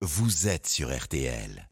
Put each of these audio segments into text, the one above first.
vous êtes sur RTL.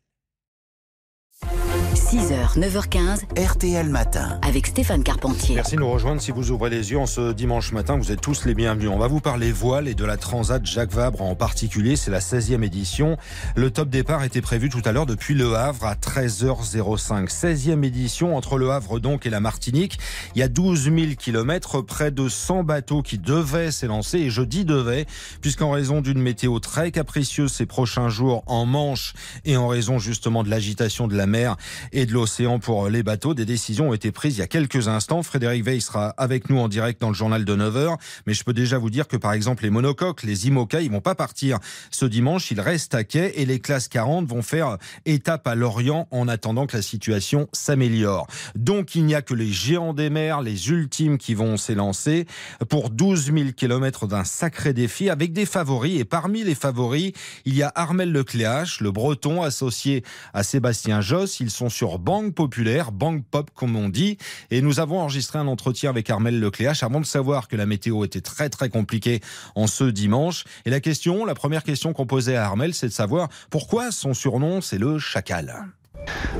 6h, 9h15, RTL Matin. avec Stéphane Carpentier. Merci de nous rejoindre. Si vous ouvrez les yeux en ce dimanche matin, vous êtes tous les bienvenus. On va vous parler voile et de la Transat Jacques Vabre en particulier. C'est la 16e édition. Le top départ était prévu tout à l'heure depuis Le Havre à 13h05. 16e édition entre Le Havre donc et la Martinique. Il y a 12 000 kilomètres, près de 100 bateaux qui devaient s'élancer. Et je dis devaient, puisqu'en raison d'une météo très capricieuse ces prochains jours en Manche et en raison justement de l'agitation de la mer et de l'océan pour les bateaux. Des décisions ont été prises il y a quelques instants. Frédéric Veil sera avec nous en direct dans le journal de 9h. Mais je peux déjà vous dire que par exemple les monocoques, les IMOCA, ils vont pas partir ce dimanche. Ils restent à quai et les classes 40 vont faire étape à Lorient en attendant que la situation s'améliore. Donc il n'y a que les géants des mers, les ultimes qui vont s'élancer pour 12 000 kilomètres d'un sacré défi avec des favoris. Et parmi les favoris, il y a Armel Lecléache, le breton associé à Sébastien Josse. Ils sont sur Banque Populaire, Banque Pop comme on dit. Et nous avons enregistré un entretien avec Armel Lecléache avant de savoir que la météo était très très compliquée en ce dimanche. Et la question, la première question qu'on posait à Armel, c'est de savoir pourquoi son surnom c'est le chacal.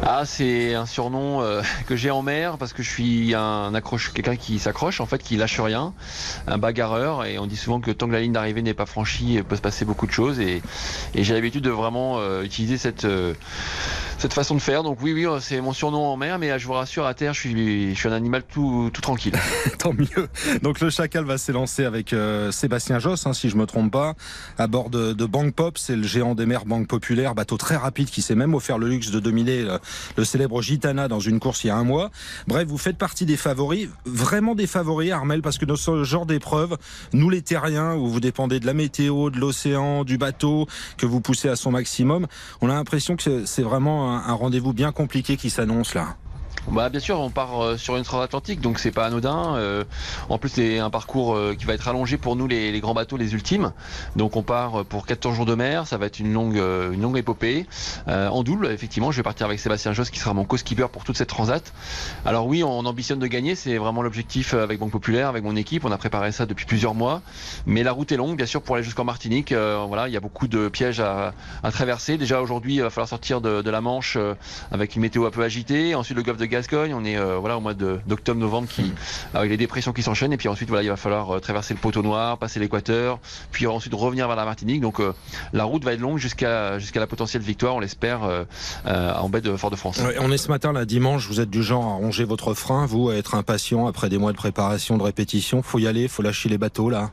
Ah, c'est un surnom euh, que j'ai en mer parce que je suis un accroche, quelqu'un qui s'accroche en fait, qui lâche rien, un bagarreur. Et on dit souvent que tant que la ligne d'arrivée n'est pas franchie, il peut se passer beaucoup de choses. Et, j'ai l'habitude de vraiment euh, utiliser cette euh, cette façon de faire. Donc oui, oui, c'est mon surnom en mer, mais je vous rassure, à terre, je suis, un animal tout, tranquille. Tant mieux. Donc le chacal va s'élancer avec Sébastien Josse, hein, si je me trompe pas, à bord de, de Pop. C'est le géant des mers Banque Populaire, bateau très rapide qui s'est même offert le luxe de dominer le, célèbre Gitana dans une course il y a un mois. Bref, vous faites partie des favoris, vraiment des favoris, Armel, parce que dans ce genre d'épreuve, nous les terriens, où vous dépendez de la météo, de l'océan, du bateau, que vous poussez à son maximum, on a l'impression que c'est vraiment un rendez-vous bien compliqué qui s'annonce là. Bah bien sûr, on part euh, sur une transatlantique, donc c'est pas anodin. Euh, en plus, c'est un parcours euh, qui va être allongé pour nous les, les, grands bateaux, les ultimes. Donc on part pour 14 jours de mer, ça va être une longue, une longue épopée. en double, effectivement, je vais partir avec Sébastien Josse qui sera mon co-skipper pour toute cette transat. Alors oui, on ambitionne de gagner, c'est vraiment l'objectif avec Banque Populaire, avec mon équipe. On a préparé ça depuis plusieurs mois, mais la route est longue, bien sûr, pour aller jusqu'en Martinique. voilà, il y a beaucoup de pièges à, à traverser. Déjà aujourd'hui, il va falloir sortir de, de la Manche avec une météo un peu agitée. Ensuite, le golfe de On est euh, voilà au mois d'octobre-novembre qui avec les dépressions qui s'enchaînent et puis ensuite voilà il va falloir euh, traverser le poteau noir, passer l'équateur, puis ensuite revenir vers la Martinique. Donc euh, la route va être longue jusqu'à jusqu'à la potentielle victoire, on l'espère, en baie de Fort-de-France. On est ce matin, là, dimanche. Vous êtes du genre à ronger votre frein, vous, à être impatient après des mois de préparation, de répétition. Faut y aller, faut lâcher les bateaux là.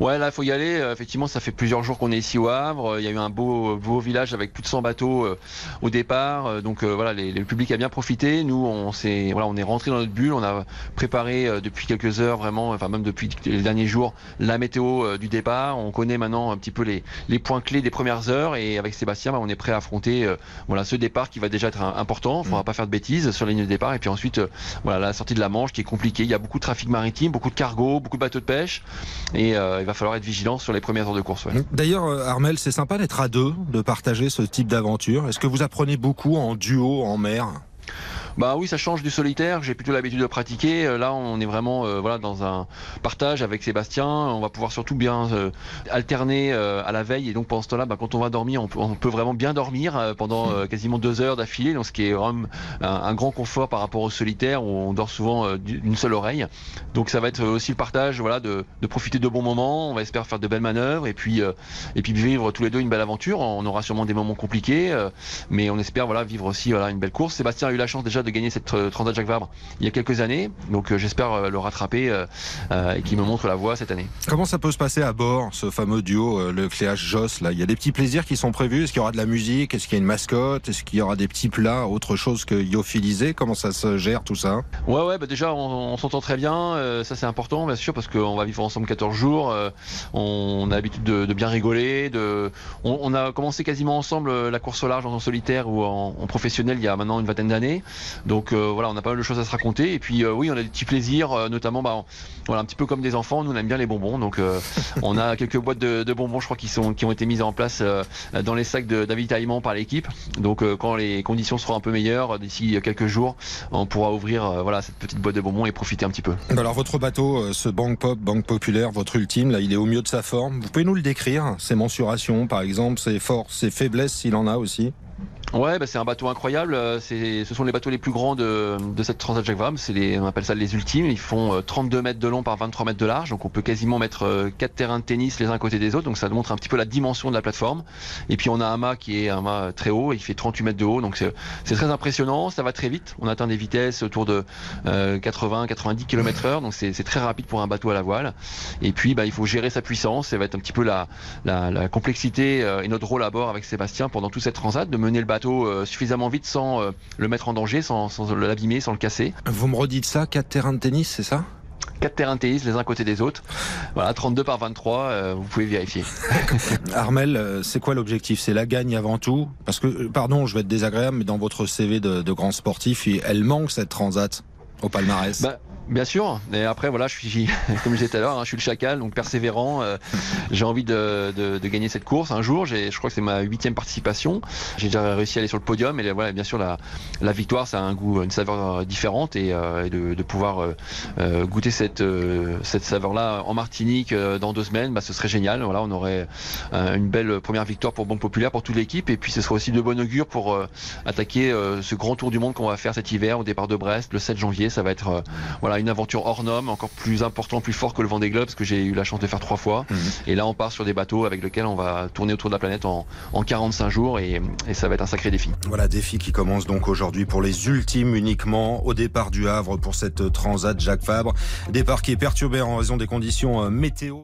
Ouais, là, il faut y aller. Euh, effectivement, ça fait plusieurs jours qu'on est ici au Havre. Il y a eu un beau, beau village avec plus de 100 bateaux euh, au départ. Euh, donc voilà, les, le public a bien profité. Nous, on s'est, voilà, on est rentré dans notre bulle. On a préparé depuis quelques heures, vraiment, enfin même depuis les derniers jours, la météo du départ. On connaît maintenant un petit peu les, les points clés des premières heures. Et avec Sébastien, bah, on est prêt à affronter voilà ce départ qui va déjà être important. Il faudra pas faire de bêtises sur la ligne de départ. Et puis ensuite, voilà, la sortie de la Manche qui est compliquée. Il y a beaucoup de trafic maritime, beaucoup de cargo, beaucoup de bateaux de pêche. Et euh, il va falloir être vigilant sur les premières heures de course. D'ailleurs, Armel, c'est sympa d'être à deux, de partager ce type d'aventure. Est-ce que vous apprenez beaucoup en duo, en mer? Bah oui, ça change du solitaire. J'ai plutôt l'habitude de pratiquer. Là, on est vraiment euh, voilà dans un partage avec Sébastien. On va pouvoir surtout bien euh, alterner euh, à la veille et donc pendant ce temps-là, bah, quand on va dormir, on peut, vraiment bien dormir euh, pendant euh, quasiment deux heures d'affilée. Donc ce qui est vraiment un, un, grand confort par rapport au solitaire où on dort souvent d'une seule oreille. Donc ça va être aussi le partage, voilà, de, de, profiter de bons moments. On va espérer faire de belles manœuvres et puis et puis vivre tous les deux une belle aventure. On aura sûrement des moments compliqués, mais on espère voilà vivre aussi voilà une belle course. Sébastien a eu la chance déjà de gagner cette euh, Transat Jacques Vabre il y a quelques années. Donc euh, j'espère euh, le rattraper et qu'il me montre la voie cette année. Comment ça peut se passer à bord, ce fameux duo, le Cléage Joss là? Il y a des petits plaisirs qui sont prévus Est-ce qu'il y aura de la musique? Est-ce qu'il y a une mascotte? Est-ce qu'il y aura des petits plats Autre chose que lyophilisé Comment ça se gère tout ça? Ouais, ouais, bah déjà on, on s'entend très bien. Euh, ça c'est important, bien sûr, parce qu'on va vivre ensemble 14 jours. Euh, on, a l'habitude de, de, bien rigoler. De, on, on, a commencé quasiment ensemble la course au large en solitaire ou en, en professionnel il y a maintenant une vingtaine d'années. Donc voilà, on a pas mal de choses à se raconter. Et puis oui, on a des petits plaisirs, notamment bah, voilà, un petit peu comme des enfants, nous on aime bien les bonbons. Donc on a quelques boîtes de, bonbons, je crois, qui, sont, qui ont été mises en place dans les sacs d'avitaillement par l'équipe. Donc quand les conditions seront un peu meilleures, d'ici quelques jours, on pourra ouvrir voilà, cette petite boîte de bonbons et profiter un petit peu. Alors votre bateau, ce Banque Pop, Banque Populaire, votre ultime, là, il est au mieux de sa forme. Vous pouvez nous le décrire, ses mensurations par exemple, ses forces, ses faiblesses s'il en a aussi? Ouais, bah c'est un bateau incroyable. Euh, ce sont les bateaux les plus grands de, de cette Transat Jacques Vabre. C'est on appelle ça les ultimes. Ils font 32 euh, mètres de long par 23 mètres de large. Donc on peut quasiment mettre euh, quatre terrains de tennis les uns à côté des autres. Donc ça montre un petit peu la dimension de la plateforme. Et puis on a un mât qui est un mât très haut. Il fait 38 mètres de haut. Donc c'est, c'est très impressionnant. Ça va très vite. On atteint des vitesses autour de 80-90 km heure. Donc c'est, c'est très rapide pour un bateau à la voile. Et puis bah, il faut gérer sa puissance. Ça va être un petit peu la, la, la complexité et notre rôle à bord avec Sébastien pendant toute cette transat de mener le bateau suffisamment vite sans euh, le mettre en danger, sans, sans l'abîmer, sans le casser. Vous me redites ça, quatre terrains de tennis, c'est ça? Quatre terrains de tennis les uns à côté des autres. Voilà, 32 par 23, euh, vous pouvez vérifier. Armel, euh, c'est quoi l'objectif? C'est la gagne avant tout? Parce que, pardon, je vais être désagréable, mais dans votre CV de, de grand sportif, elle manque cette transat au palmarès. Bah, Bien sûr. Et après, voilà, je suis, comme je disais tout à l'heure, hein, je suis le chacal, donc persévérant. Euh, j'ai envie de, de, gagner cette course un jour. Je crois que c'est ma huitième participation. J'ai déjà réussi à aller sur le podium. Et voilà, bien sûr, la, la victoire, ça a un goût, une saveur différente. Et, euh, et de, de, pouvoir euh, goûter cette, cette saveur-là en Martinique dans deux semaines, bah, ce serait génial. Voilà, on aurait une belle première victoire pour Banque Populaire, pour toute l'équipe. Et puis, ce serait aussi de bon augure pour attaquer ce grand tour du monde qu'on va faire cet hiver au départ de Brest le 7 janvier. Ça va être voilà une aventure hors norme, encore plus important, plus fort que le Vendée Globe, parce que j'ai eu la chance de faire trois fois. Mhm. Et là, on part sur des bateaux avec lesquels on va tourner autour de la planète en, en 45 jours et, et, ça va être un sacré défi. Voilà, défi qui commence donc aujourd'hui pour les ultimes uniquement au départ du Havre pour cette Transat Jacques Fabre. Départ qui est perturbé en raison des conditions euh, météo.